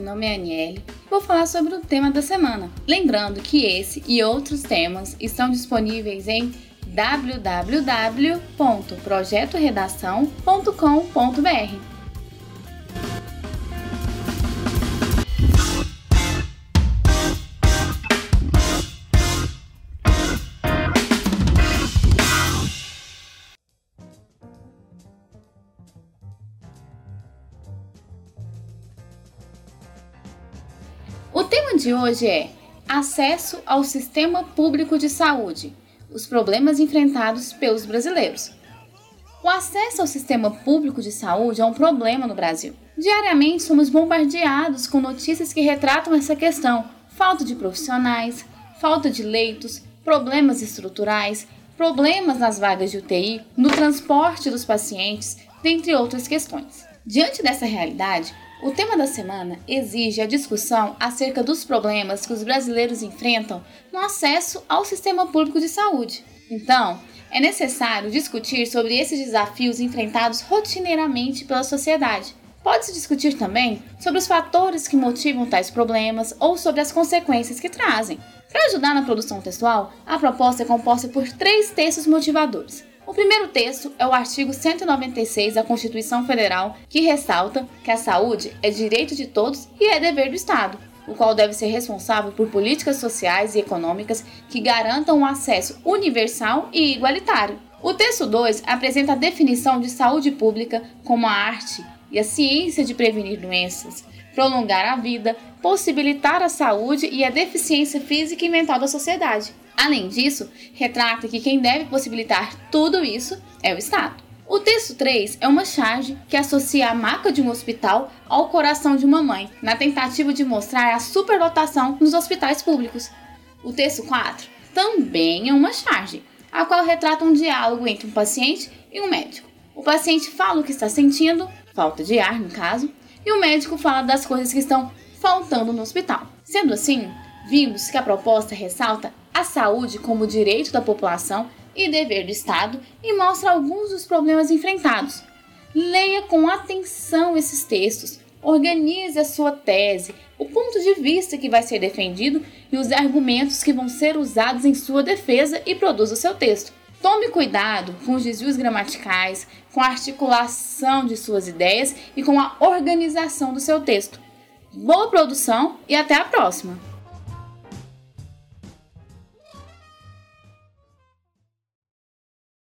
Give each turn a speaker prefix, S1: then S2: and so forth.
S1: nome é Aniele vou falar sobre o tema da semana. Lembrando que esse e outros temas estão disponíveis em www.projetoredação.com.br. tema de hoje é Acesso ao Sistema Público de Saúde os problemas enfrentados pelos brasileiros. O acesso ao sistema público de saúde é um problema no Brasil. Diariamente somos bombardeados com notícias que retratam essa questão: falta de profissionais, falta de leitos, problemas estruturais, problemas nas vagas de UTI, no transporte dos pacientes, dentre outras questões. Diante dessa realidade, o tema da semana exige a discussão acerca dos problemas que os brasileiros enfrentam no acesso ao sistema público de saúde. Então, é necessário discutir sobre esses desafios enfrentados rotineiramente pela sociedade. Pode-se discutir também sobre os fatores que motivam tais problemas ou sobre as consequências que trazem. Para ajudar na produção textual, a proposta é composta por três textos motivadores. O primeiro texto é o artigo 196 da Constituição Federal, que ressalta que a saúde é direito de todos e é dever do Estado, o qual deve ser responsável por políticas sociais e econômicas que garantam um acesso universal e igualitário. O texto 2 apresenta a definição de saúde pública como a arte e a ciência de prevenir doenças, prolongar a vida, possibilitar a saúde e a deficiência física e mental da sociedade. Além disso, retrata que quem deve possibilitar tudo isso é o Estado. O texto 3 é uma charge que associa a maca de um hospital ao coração de uma mãe, na tentativa de mostrar a superlotação nos hospitais públicos. O texto 4 também é uma charge, a qual retrata um diálogo entre um paciente e um médico. O paciente fala o que está sentindo, falta de ar no caso, e o médico fala das coisas que estão faltando no hospital. Sendo assim, vimos que a proposta ressalta a saúde como direito da população e dever do Estado e mostra alguns dos problemas enfrentados. Leia com atenção esses textos, organize a sua tese, o ponto de vista que vai ser defendido e os argumentos que vão ser usados em sua defesa e produza o seu texto. Tome cuidado com os desvios gramaticais, com a articulação de suas ideias e com a organização do seu texto. Boa produção e até a próxima!